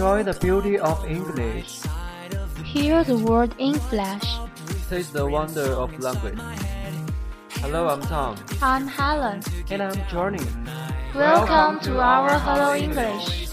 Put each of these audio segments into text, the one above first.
Enjoy the beauty of English. Hear the word in flash. Taste the wonder of language. Hello, I'm Tom. I'm Helen. And I'm Johnny. Welcome to our Hello English.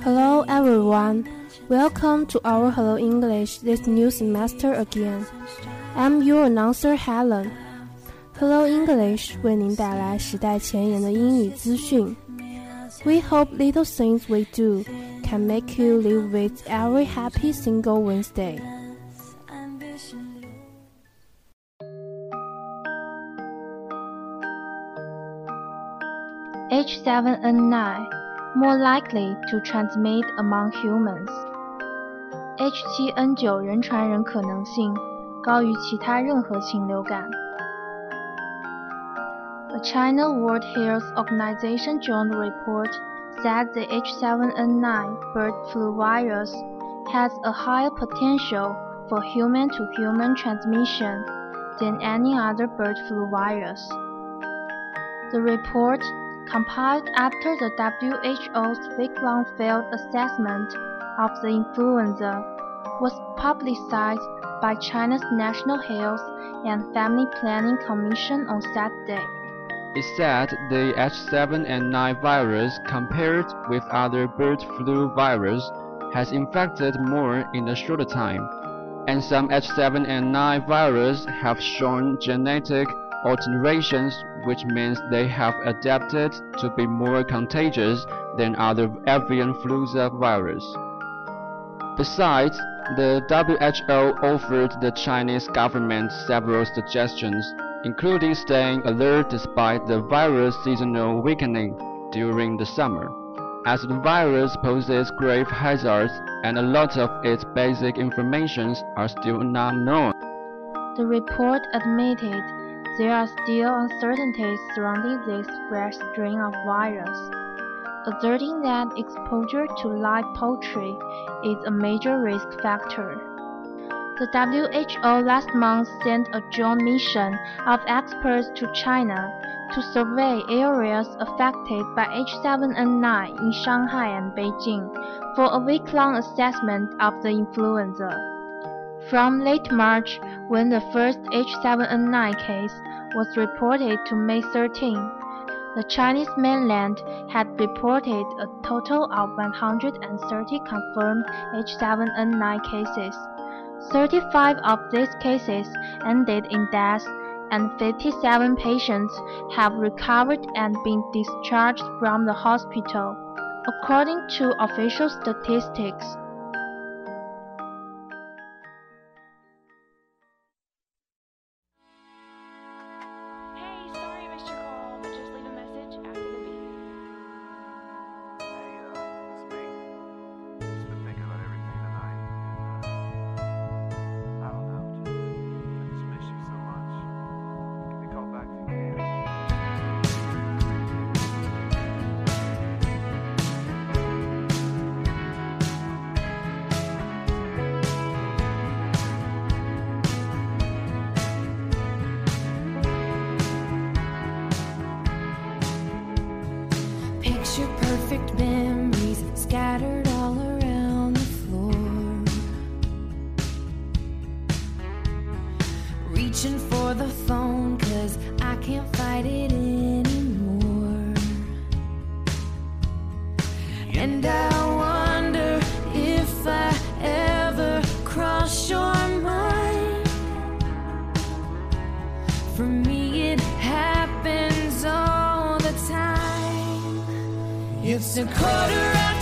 Hello everyone. Welcome to our Hello English this new semester again. I'm your announcer Helen. Hello English 为您带来时代前沿的英语资讯。We hope little things we do can make you live with every happy single Wednesday. H7N9 more likely to transmit among humans. H7N9 人传人可能性 高于其他任何禽流感。A China World Health Organization joint report said the H7N9 bird flu virus has a higher potential for human-to-human transmission than any other bird flu virus. The report, compiled after the WHO's week-long field assessment of the influenza, was publicized by China's National Health and Family Planning Commission on Saturday. It said the H7N9 virus, compared with other bird flu virus, has infected more in a shorter time, and some H7N9 virus have shown genetic alterations, which means they have adapted to be more contagious than other avian influenza virus. Besides, the WHO offered the Chinese government several suggestions, including staying alert despite the virus' seasonal weakening during the summer, as the virus poses grave hazards and a lot of its basic information are still not known. The report admitted there are still uncertainties surrounding this fresh strain of virus asserting that exposure to live poultry is a major risk factor. The WHO last month sent a joint mission of experts to China to survey areas affected by H7N9 in Shanghai and Beijing for a week-long assessment of the influenza. From late March, when the first H7N9 case was reported to May 13, the Chinese mainland had reported a total of 130 confirmed H7N9 cases. 35 of these cases ended in death, and 57 patients have recovered and been discharged from the hospital, according to official statistics. Picture perfect memories scattered all around the floor. Reaching for the phone, cause I can't fight it anymore. And I It's a quarter after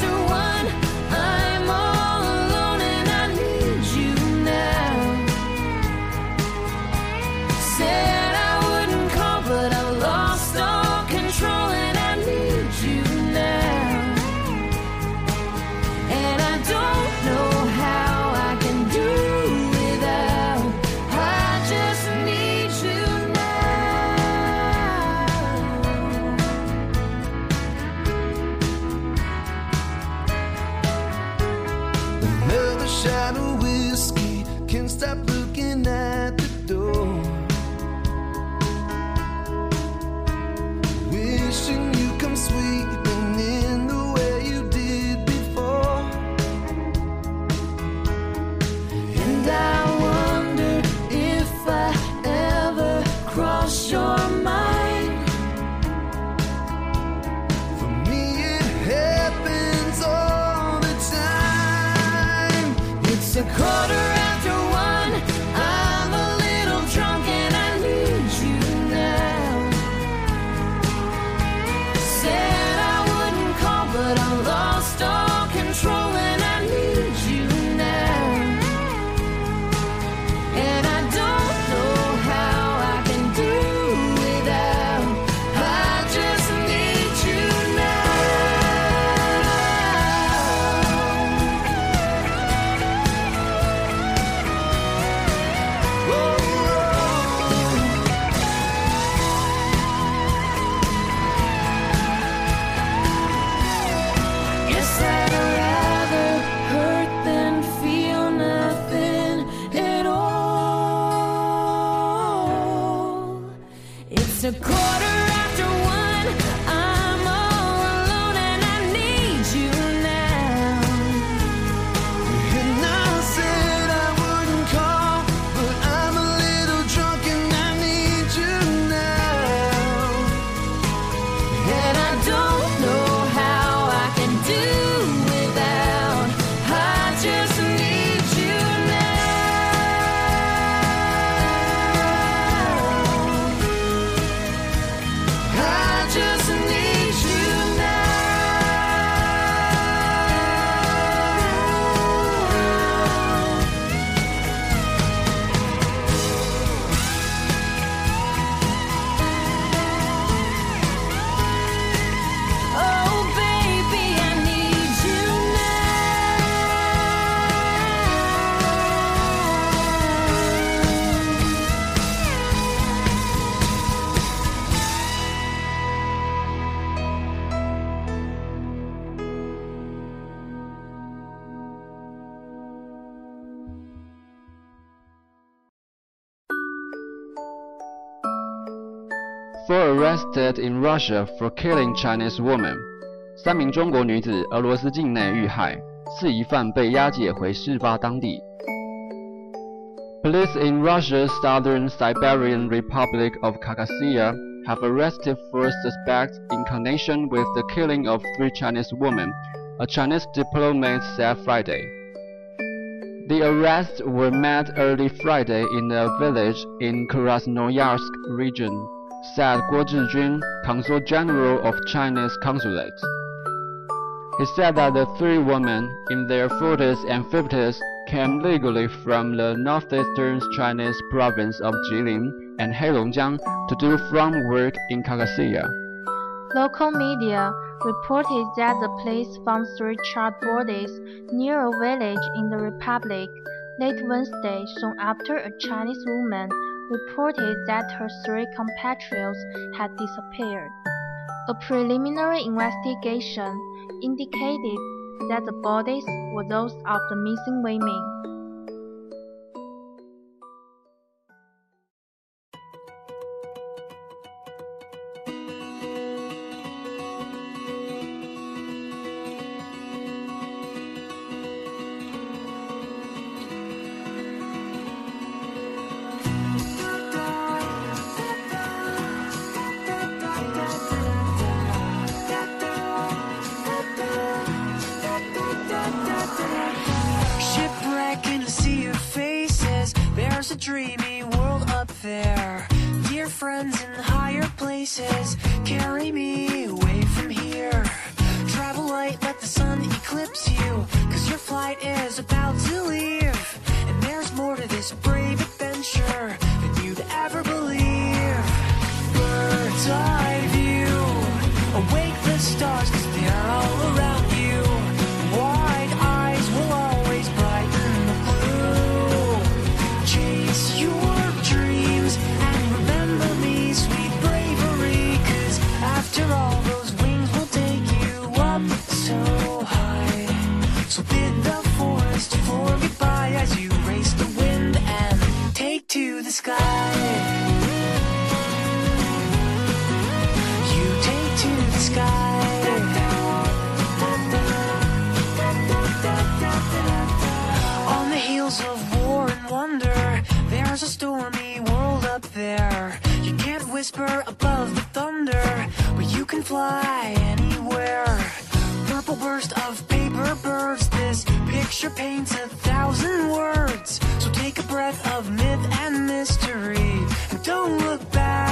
Four arrested in Russia for killing Chinese woman。三名中国女子俄罗斯境内遇害，四疑犯被押解回事发当地。Police in Russia's southern Siberian Republic of Khakassia have arrested four suspects in connection with the killing of three Chinese women, a Chinese diplomat said Friday. The arrests were made early Friday in a village in Krasnoyarsk region, said Guo Zhijun, Consul General of Chinese Consulate. He said that the three women, in their 40s and 50s, came legally from the northeastern Chinese province of Jilin and Heilongjiang to do farm work in Khakassia. Local media reported that the police found three charred bodies near a village in the Republic late Wednesday, soon after a Chinese woman reported that her three compatriots had disappeared. A preliminary investigation indicated that the bodies were those of the missing women. Carry me away from here. Travel light, let the sun eclipse you. Cause your flight is about to leave. And there's more to this brave sky. You take to the sky. On the heels of war and wonder, there's a stormy world up there. You can't whisper above the thunder, but you can fly anywhere. Purple burst of paper birds, this picture paints a thousand words. So take a breath of myth and mystery, and don't look back.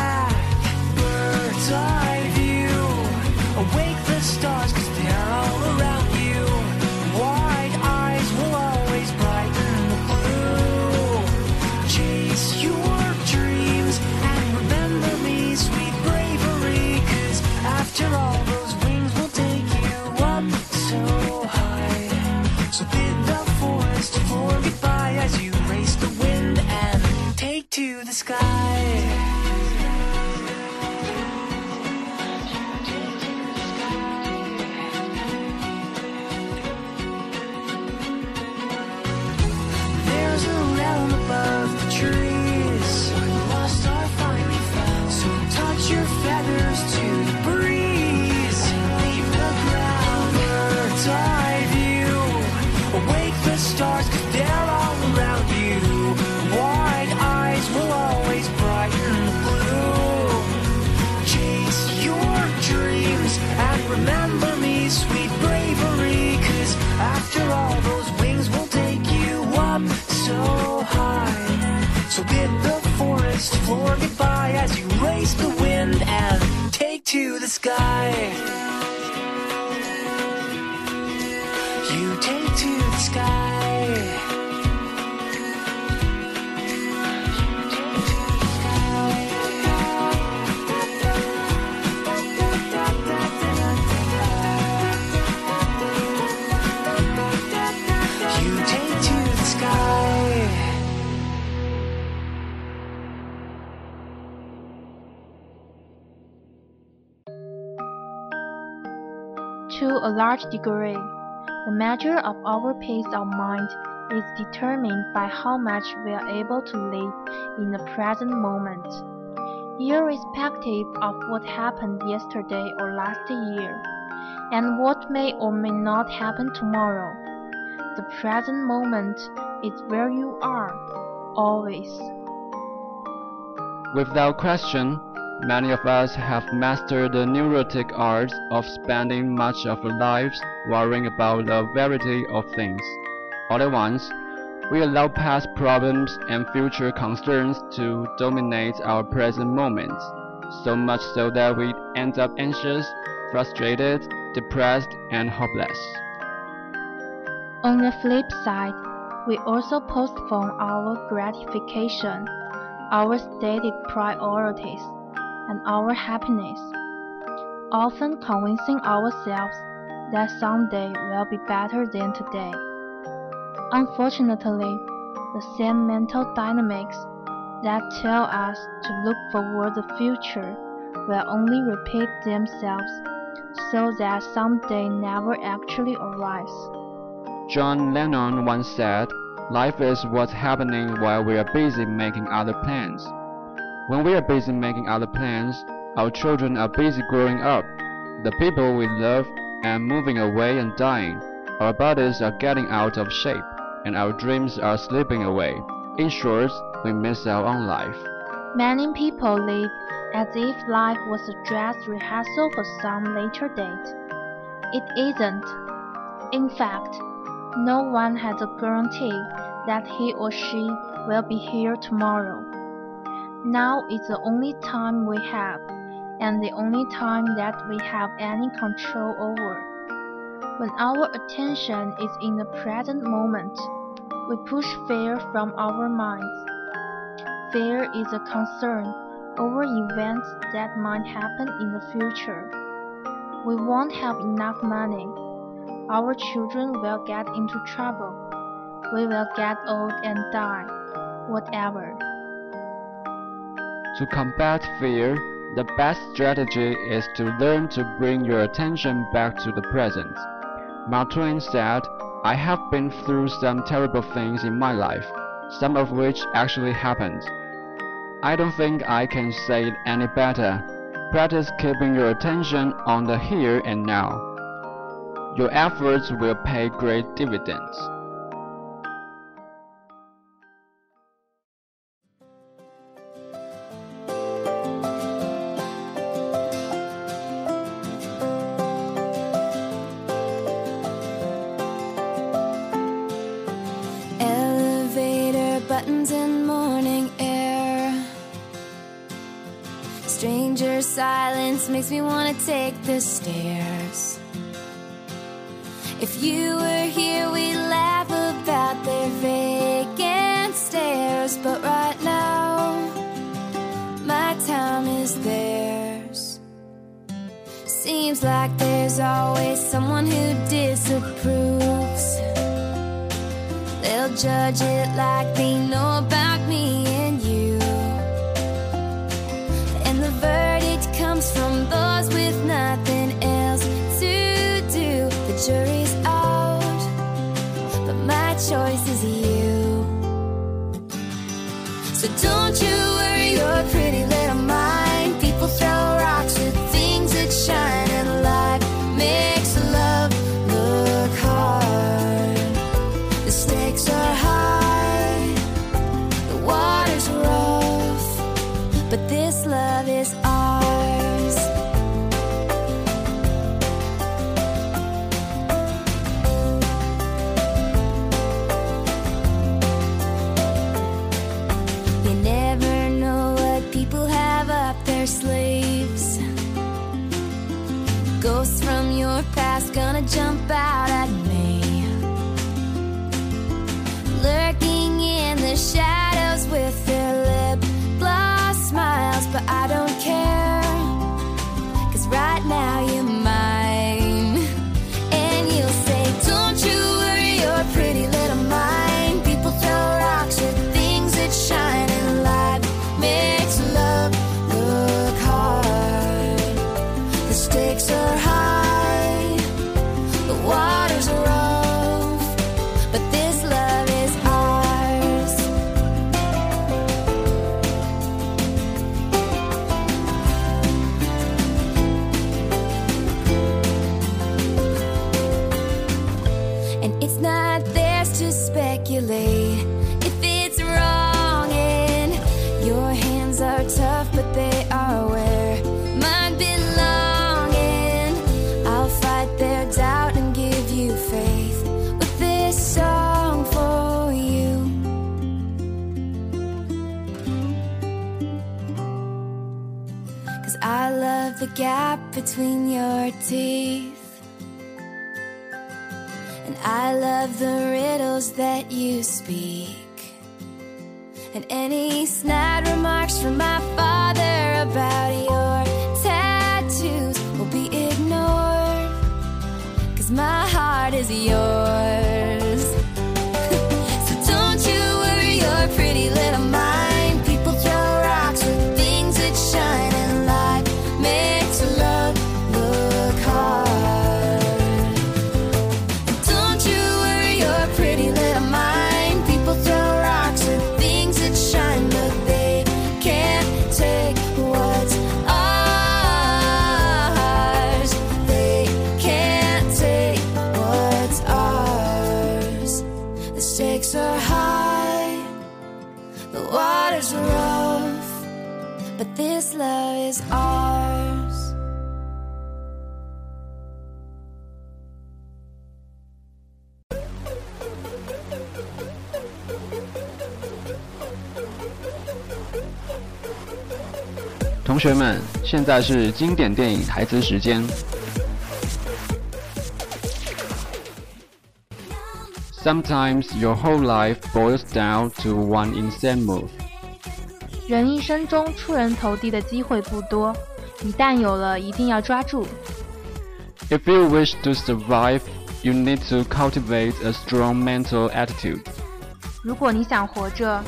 Sweet bravery. Cause after all, those wings will take you up so high. So bid the forest floor goodbye as you race the wind and take to the sky. A large degree, the measure of our peace of mind is determined by how much we are able to live in the present moment, irrespective of what happened yesterday or last year, and what may or may not happen tomorrow. The present moment is where you are, always. Without question, many of us have mastered the neurotic art of spending much of our lives worrying about a variety of things. All at once, we allow past problems and future concerns to dominate our present moment, so much so that we end up anxious, frustrated, depressed, and hopeless. On the flip side, we also postpone our gratification, our stated priorities, and our happiness, often convincing ourselves that someday will be better than today. Unfortunately, the same mental dynamics that tell us to look forward to the future will only repeat themselves so that someday never actually arrives. John Lennon once said, Life is what's happening while we are busy making other plans. When we are busy making other plans, our children are busy growing up. The people we love are moving away and dying. Our bodies are getting out of shape, and our dreams are slipping away. In short, we miss our own life. Many people live as if life was a dress rehearsal for some later date. It isn't. In fact, no one has a guarantee that he or she will be here tomorrow. Now is the only time we have, and the only time that we have any control over. When our attention is in the present moment, we push fear from our minds. Fear is a concern over events that might happen in the future. We won't have enough money. Our children will get into trouble. We will get old and die. Whatever. To combat fear, the best strategy is to learn to bring your attention back to the present. Mark Twain said, I have been through some terrible things in my life, some of which actually happened. I don't think I can say it any better. Practice keeping your attention on the here and now. Your efforts will pay great dividends. Buttons and morning air. Stranger silence makes me want to take the stairs. If you were here, we'd laugh about their vacant stares. But right now, my time is theirs. Seems like there's always someone who disapproves. Judge it like they know about me and you. And the verdict comes from those with nothing else to do. The jury's out, but my choice is you. So don't Ghosts from your past gonna jump out at me. Love the riddles that you speak. And any snide remarks from my father about your tattoos will be ignored. Cause my heart is yours. is ours. 同学们，现在是经典电影台词时间。Sometimes your whole life boils down to one insane move. 人一生中出人头地的机会不多，一旦有了，一定要抓住。 If you wish to survive, you need to cultivate a strong mental attitude. 如果你想活着，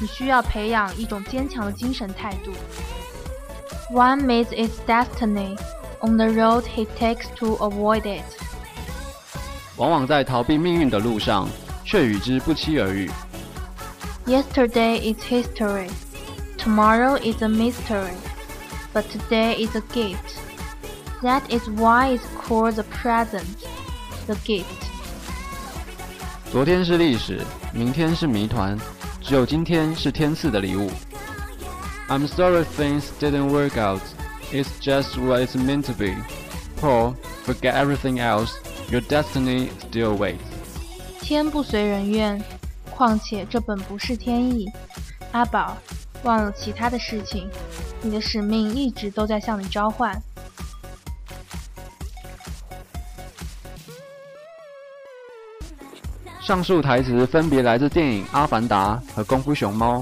你需要培养一种坚强的精神态度。One meets its destiny on the road he takes to avoid it. 往往在逃避命运的路上，却与之不期而遇。 Yesterday is history, Tomorrow is a mystery, but today is a gift. That is why it's called the present, the gift. 昨天是历史，明天是谜团，只有今天是天赐的礼物。I'm sorry things didn't work out. It's just what it's meant to be. Po, forget everything else. Your destiny still waits. 天不随人愿，况且这本不是天意。阿宝，忘了其他的事情，你的使命一直都在向你召唤。上述台词分别来自电影《阿凡达》和《功夫熊猫》。